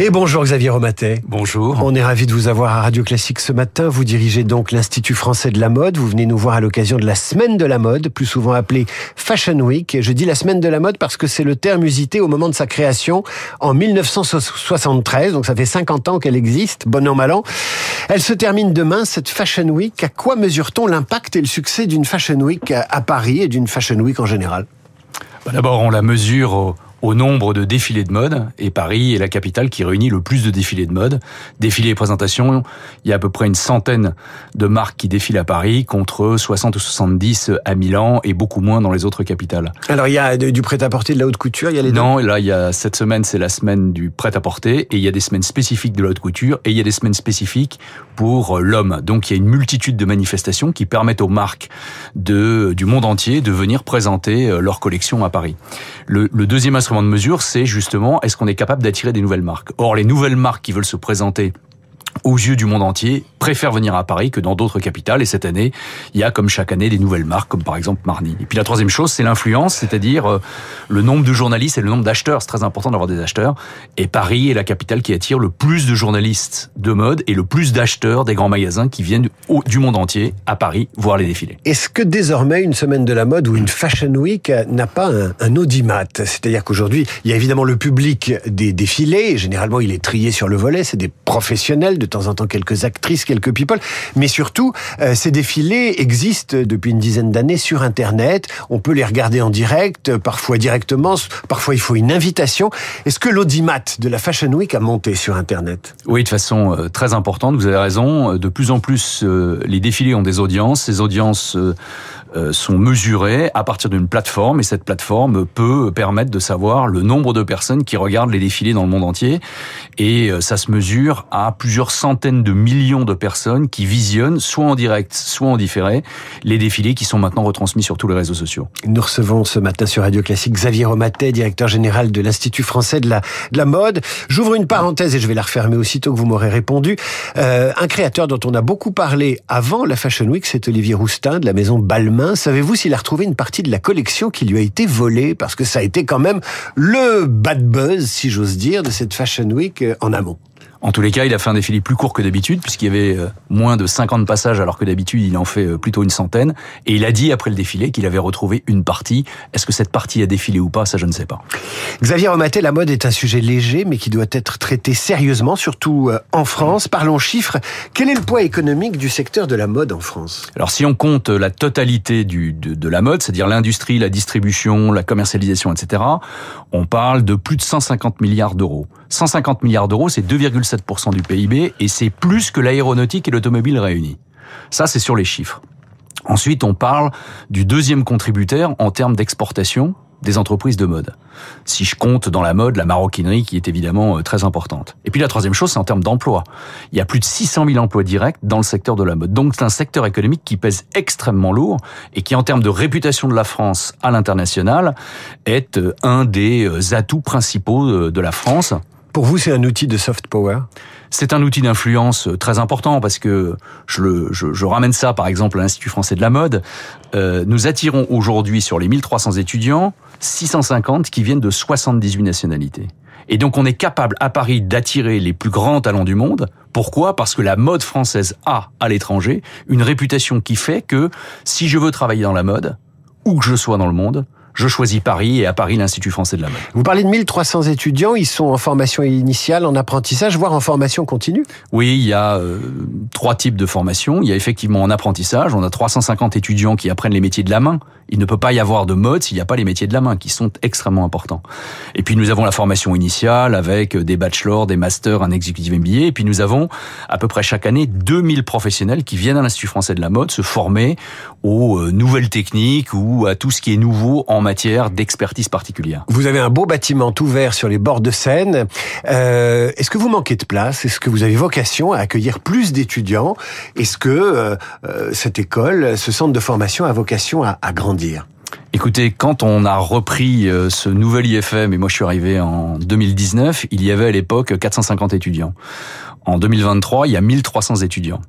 Et bonjour Xavier Romatet. Bonjour. On est ravi de vous avoir à Radio Classique ce matin. Vous dirigez donc l'Institut français de la mode. Vous venez nous voir à l'occasion de la semaine de la mode, plus souvent appelée Fashion Week. Je dis la semaine de la mode parce que c'est le terme usité au moment de sa création en 1973. Donc ça fait 50 ans qu'elle existe, bon an mal an. Elle se termine demain, cette Fashion Week. À quoi mesure-t-on l'impact et le succès d'une Fashion Week à Paris et d'une Fashion Week en général? Bah, D'abord, on la mesure au au nombre de défilés de mode, et Paris est la capitale qui réunit le plus de défilés de mode. Défilés et présentations, il y a à peu près une centaine de marques qui défilent à Paris, contre 60 ou 70 à Milan, et beaucoup moins dans les autres capitales. Alors il y a du prêt-à-porter, de la haute couture, il y a les Non, là il y a cette semaine, c'est la semaine du prêt-à-porter, et il y a des semaines spécifiques de la haute couture, et il y a des semaines spécifiques pour l'homme. Donc il y a une multitude de manifestations qui permettent aux marques de, du monde entier de venir présenter euh, leur collection à Paris. Le, le deuxième de mesure, c'est justement est-ce qu'on est capable d'attirer des nouvelles marques? Or, les nouvelles marques qui veulent se présenter aux yeux du monde entier, préfèrent venir à Paris que dans d'autres capitales. Et cette année, il y a comme chaque année des nouvelles marques, comme par exemple Marni. Et puis la troisième chose, c'est l'influence, c'est-à-dire euh, le nombre de journalistes et le nombre d'acheteurs. C'est très important d'avoir des acheteurs. Et Paris est la capitale qui attire le plus de journalistes de mode et le plus d'acheteurs des grands magasins qui viennent du monde entier à Paris voir les défilés. Est-ce que désormais une semaine de la mode ou une Fashion Week n'a pas un, un audimat? C'est-à-dire qu'aujourd'hui, il y a évidemment le public des défilés. Généralement, il est trié sur le volet. C'est des professionnels de temps en temps quelques actrices, quelques people, mais surtout, euh, ces défilés existent depuis une dizaine d'années sur Internet. On peut les regarder en direct, parfois directement, parfois il faut une invitation. Est-ce que l'audimat de la Fashion Week a monté sur Internet? Oui, de façon euh, très importante. Vous avez raison. De plus en plus, euh, les défilés ont des audiences. Ces audiences sont mesurées à partir d'une plateforme et cette plateforme peut permettre de savoir le nombre de personnes qui regardent les défilés dans le monde entier et ça se mesure à plusieurs centaines de millions de personnes qui visionnent, soit en direct, soit en différé, les défilés qui sont maintenant retransmis sur tous les réseaux sociaux. Nous recevons ce matin sur Radio Classique Xavier Romatet, directeur général de l'Institut français de la, de la mode. J'ouvre une parenthèse et je vais la refermer aussitôt que vous m'aurez répondu. Euh, un créateur dont on a beaucoup parlé avant la Fashion Week, c'est Olivier Roustin de la maison Balmain. Savez-vous s'il a retrouvé une partie de la collection qui lui a été volée? Parce que ça a été quand même le bad buzz, si j'ose dire, de cette Fashion Week euh, en amont. En tous les cas, il a fait un défilé plus court que d'habitude, puisqu'il y avait euh, moins de 50 passages, alors que d'habitude, il en fait euh, plutôt une centaine. Et il a dit, après le défilé, qu'il avait retrouvé une partie. Est-ce que cette partie a défilé ou pas? Ça, je ne sais pas. Xavier Romaté, la mode est un sujet léger, mais qui doit être traité sérieusement, surtout euh, en France. Parlons chiffres. Quel est le poids économique du secteur de la mode en France? Alors, si on compte la totalité du, de, de la mode, c'est-à-dire l'industrie, la distribution, la commercialisation, etc., on parle de plus de 150 milliards d'euros. 150 milliards d'euros, c'est 2,7% du PIB et c'est plus que l'aéronautique et l'automobile réunis. Ça, c'est sur les chiffres. Ensuite, on parle du deuxième contributeur en termes d'exportation, des entreprises de mode. Si je compte dans la mode, la maroquinerie qui est évidemment euh, très importante. Et puis la troisième chose, c'est en termes d'emploi. Il y a plus de 600 000 emplois directs dans le secteur de la mode. Donc c'est un secteur économique qui pèse extrêmement lourd et qui en termes de réputation de la France à l'international est euh, un des euh, atouts principaux de la France. Pour vous, c'est un outil de soft power? C'est un outil d'influence très important parce que je, le, je, je ramène ça par exemple à l'Institut français de la mode. Euh, nous attirons aujourd'hui sur les 1300 étudiants 650 qui viennent de 78 nationalités. Et donc on est capable à Paris d'attirer les plus grands talents du monde. Pourquoi? Parce que la mode française a à l'étranger une réputation qui fait que si je veux travailler dans la mode, où que je sois dans le monde, je choisis Paris et à Paris l'Institut français de la mode. Vous parlez de 1300 étudiants, ils sont en formation initiale, en apprentissage, voire en formation continue Oui, il y a euh, trois types de formation. Il y a effectivement en apprentissage, on a 350 étudiants qui apprennent les métiers de la main. Il ne peut pas y avoir de mode s'il n'y a pas les métiers de la main, qui sont extrêmement importants. Et puis nous avons la formation initiale avec des bachelors, des masters, un executive MBA. Et puis nous avons à peu près chaque année 2000 professionnels qui viennent à l'Institut français de la mode se former aux euh, nouvelles techniques ou à tout ce qui est nouveau en matière d'expertise particulière. Vous avez un beau bâtiment tout sur les bords de Seine. Euh, Est-ce que vous manquez de place? Est-ce que vous avez vocation à accueillir plus d'étudiants? Est-ce que euh, euh, cette école, ce centre de formation a vocation à, à grandir? Écoutez, quand on a repris euh, ce nouvel IFM, et moi je suis arrivé en 2019, il y avait à l'époque 450 étudiants. En 2023, il y a 1300 étudiants.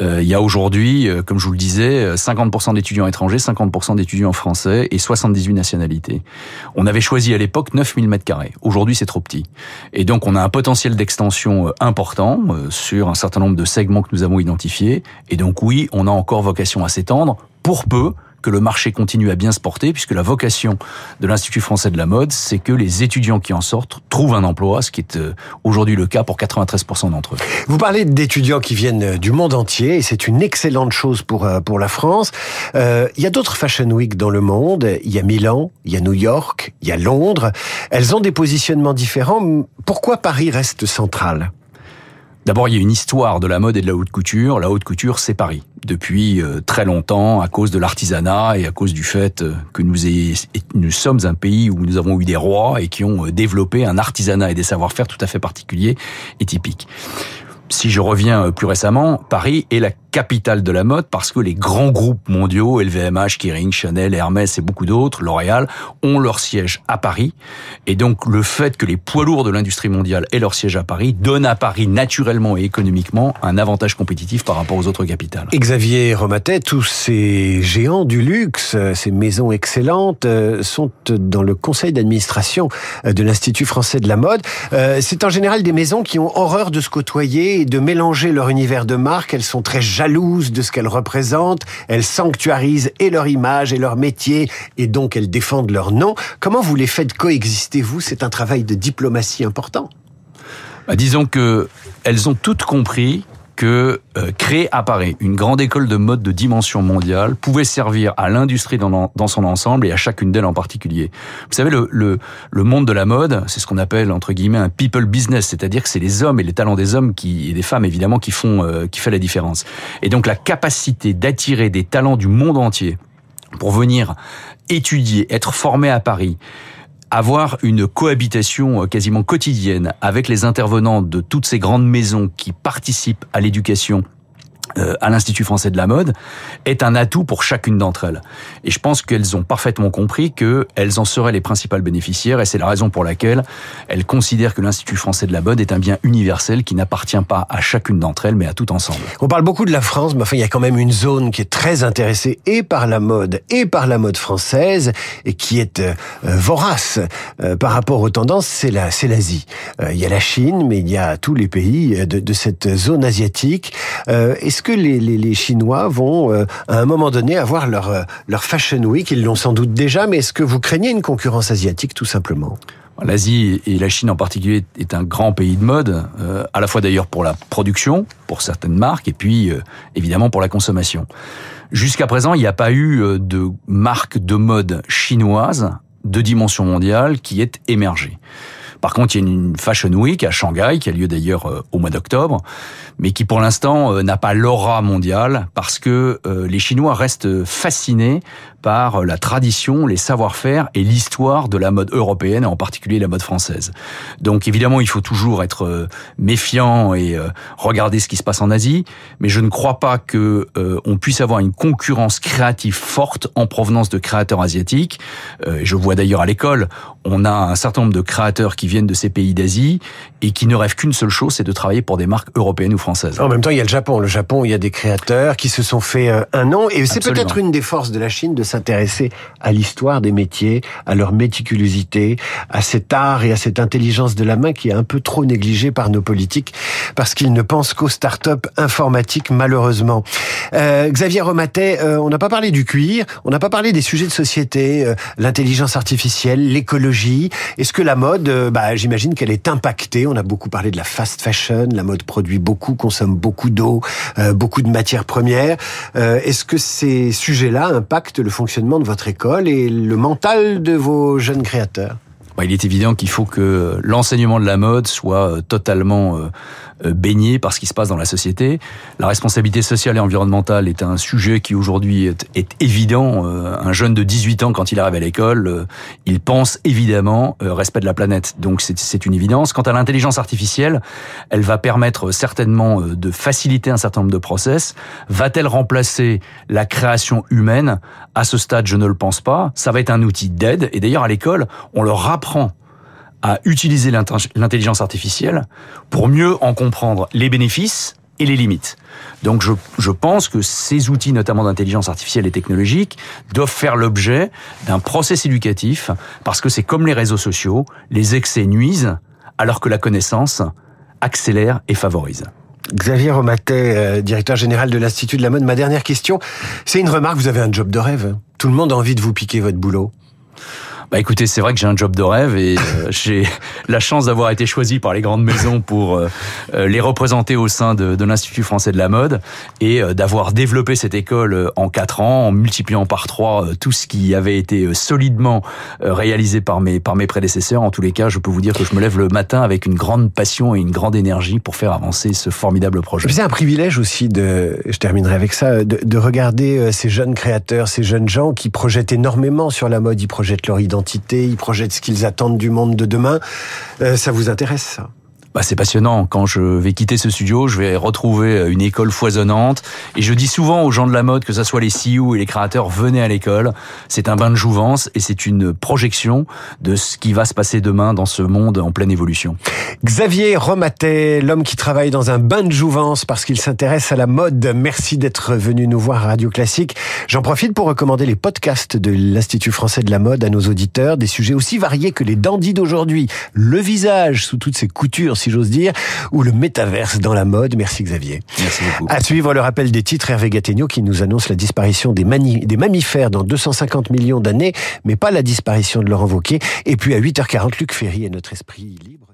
Euh, il y a aujourd'hui, euh, comme je vous le disais, 50% d'étudiants étrangers, 50% d'étudiants français et 78 nationalités. On avait choisi à l'époque 9000 mètres carrés. Aujourd'hui, c'est trop petit. Et donc, on a un potentiel d'extension important sur un certain nombre de segments que nous avons identifiés. Et donc, oui, on a encore vocation à s'étendre pour peu que le marché continue à bien se porter, puisque la vocation de l'Institut français de la mode, c'est que les étudiants qui en sortent trouvent un emploi, ce qui est euh, aujourd'hui le cas pour 93% d'entre eux. Vous parlez d'étudiants qui viennent euh, du monde entier, et c'est une excellente chose pour, euh, pour la France. Il y a d'autres Fashion Week dans le monde. Il y a Milan, il y a New York, il y a Londres. Elles ont des positionnements différents. Pourquoi Paris reste central? D'abord, il y a une histoire de la mode et de la haute couture. La haute couture, c'est Paris. Depuis euh, très longtemps, à cause de l'artisanat et à cause du fait euh, que nous, sommes un pays où nous avons eu des rois et qui ont euh, développé un artisanat et des savoir-faire tout à fait particuliers et typiques si je reviens plus récemment, Paris est la capitale de la mode parce que les grands groupes mondiaux, LVMH, Kering, Chanel, Hermès et beaucoup d'autres, L'Oréal, ont leur siège à Paris. Et donc le fait que les poids lourds de l'industrie mondiale aient leur siège à Paris donne à Paris naturellement et économiquement un avantage compétitif par rapport aux autres capitales. Xavier Romatet, tous ces géants du luxe, ces maisons excellentes euh, sont dans le conseil d'administration euh, de l'Institut français de la mode. Euh, c'est en général des maisons qui ont horreur de se côtoyer et de mélanger leur univers de marque. Elles sont très jalouses de ce qu'elles représentent, elles sanctuarisent et leur image et leur métier, et donc elles défendent leur nom. Comment vous les faites coexister, vous? C'est un travail de diplomatie important. Bah, disons que elles ont toutes compris que euh, créer à Paris une grande école de mode de dimension mondiale pouvait servir à l'industrie dans, son ensemble et à chacune d'elles en particulier. Vous savez, le, le, le monde de la mode, c'est ce qu'on appelle entre guillemets un people business, c'est-à-dire que c'est les hommes et les talents des hommes qui et des femmes évidemment qui font euh, qui fait la différence. Et donc la capacité d'attirer des talents du monde entier pour venir étudier, être formés à Paris avoir une cohabitation euh, quasiment quotidienne avec les intervenants de toutes ces grandes maisons qui participent à l'éducation à l'Institut français de la mode est un atout pour chacune d'entre elles. Et je pense qu'elles ont parfaitement compris qu'elles en seraient les principales bénéficiaires et c'est la raison pour laquelle elles considèrent que l'Institut français de la mode est un bien universel qui n'appartient pas à chacune d'entre elles mais à tout ensemble. On parle beaucoup de la France, mais enfin il y a quand même une zone qui est très intéressée et par la mode et par la mode française et qui est euh, vorace euh, par rapport aux tendances, c'est la l'Asie. il y a la Chine, mais il y a tous les pays de, de cette zone asiatique. Est-ce que les, les, les, Chinois vont, euh, à un moment donné, avoir leur, euh, leur Fashion Week Ils l'ont sans doute déjà, mais est-ce que vous craignez une concurrence asiatique, tout simplement? L'Asie et la Chine en particulier est un grand pays de mode, euh, à la fois d'ailleurs pour la production, pour certaines marques, et puis évidemment pour la consommation. Jusqu'à présent, il n'y a pas eu de marque de mode chinoise de dimension mondiale qui est émergée. Par contre, il y a une Fashion Week à Shanghai, qui a lieu d'ailleurs euh, au mois d'octobre, mais qui pour l'instant euh, n'a pas l'aura mondiale, parce que euh, les Chinois restent fascinés par la tradition, les savoir-faire et l'histoire de la mode européenne, en particulier la mode française. Donc évidemment, il faut toujours être méfiant et regarder ce qui se passe en Asie, mais je ne crois pas que on puisse avoir une concurrence créative forte en provenance de créateurs asiatiques. Je vois d'ailleurs à l'école, on a un certain nombre de créateurs qui viennent de ces pays d'Asie et qui ne rêvent qu'une seule chose, c'est de travailler pour des marques européennes ou françaises. En même temps, il y a le Japon. Le Japon, il y a des créateurs qui se sont fait euh, un nom et c'est peut-être une des forces de la Chine de s'intéresser à l'histoire des métiers, à leur méticulosité, à cet art et à cette intelligence de la main qui est un peu trop négligée par nos politiques parce qu'ils ne pensent qu'aux start-up informatiques malheureusement. Euh, Xavier Romatet, euh, on n'a pas parlé du cuir, on n'a pas parlé des sujets de société, euh, l'intelligence artificielle, l'écologie. Est-ce que la mode, bah, j'imagine qu'elle est impactée. On a beaucoup parlé de la fast fashion. La mode produit beaucoup, consomme beaucoup d'eau, euh, beaucoup de matières premières. Euh, est-ce que ces sujets-là impactent le fonctionnement de votre école et le mental de vos jeunes créateurs bah, il est évident qu'il faut que l'enseignement de la mode soit euh, totalement euh, baigné par ce qui se passe dans la société. La responsabilité sociale et environnementale est un sujet qui aujourd'hui est, évident. Euh, un jeune de 18 ans, quand il arrive à l'école, il pense évidemment respect de la planète. Donc c'est une évidence. Quant à l'intelligence artificielle, elle va permettre certainement de faciliter un certain nombre de process. Va-t-elle remplacer la création humaine? À ce stade, je ne le pense pas. Ça va être un outil d'aide. Et d'ailleurs, à l'école, on leur apprend à utiliser l'intelligence artificielle pour mieux en comprendre les bénéfices et les limites. Donc je, je pense que ces outils, notamment d'intelligence artificielle et technologique, doivent faire l'objet d'un process éducatif, parce que c'est comme les réseaux sociaux, les excès nuisent, alors que la connaissance accélère et favorise. Xavier Romatet, euh, directeur général de l'Institut de la mode. Ma dernière question, c'est une remarque, vous avez un job de rêve. Tout le monde a envie de vous piquer votre boulot. Bah écoutez, c'est vrai que j'ai un job de rêve et euh, j'ai la chance d'avoir été choisi par les grandes maisons pour euh, euh, les représenter au sein de, de l'Institut français de la mode et d'avoir développé cette école en quatre ans en multipliant par trois tout ce qui avait été solidement réalisé par mes par mes prédécesseurs. En tous les cas, je peux vous dire que je me lève le matin avec une grande passion et une grande énergie pour faire avancer ce formidable projet. C'est un privilège aussi de, je terminerai avec ça, de, de regarder ces jeunes créateurs, ces jeunes gens qui projettent énormément sur la mode, ils projettent leur identité ils projettent ce qu'ils attendent du monde de demain. Euh, ça vous intéresse bah, c'est passionnant. Quand je vais quitter ce studio, je vais retrouver euh, une école foisonnante. Et je dis souvent aux gens de la mode, que ce soit les CEO et les créateurs, venez à l'école. C'est un bain de jouvence et c'est une projection de ce qui va se passer demain dans ce monde en pleine évolution. Xavier Romatet, l'homme qui travaille dans un bain de jouvence parce qu'il s'intéresse à la mode. Merci d'être venu nous voir à Radio Classique. J'en profite pour recommander les podcasts de l'Institut français de la mode à nos auditeurs, des sujets aussi variés que les dandys d'aujourd'hui. Le visage sous toutes ses coutures, si j'ose dire, ou le métaverse dans la mode. Merci Xavier. Merci beaucoup. À suivre le rappel des titres, Hervé Gattegno qui nous annonce la disparition des, des mammifères dans 250 millions d'années, mais pas la disparition de Laurent Wauquiez. Et puis à 8h40, Luc Ferry et notre esprit libre.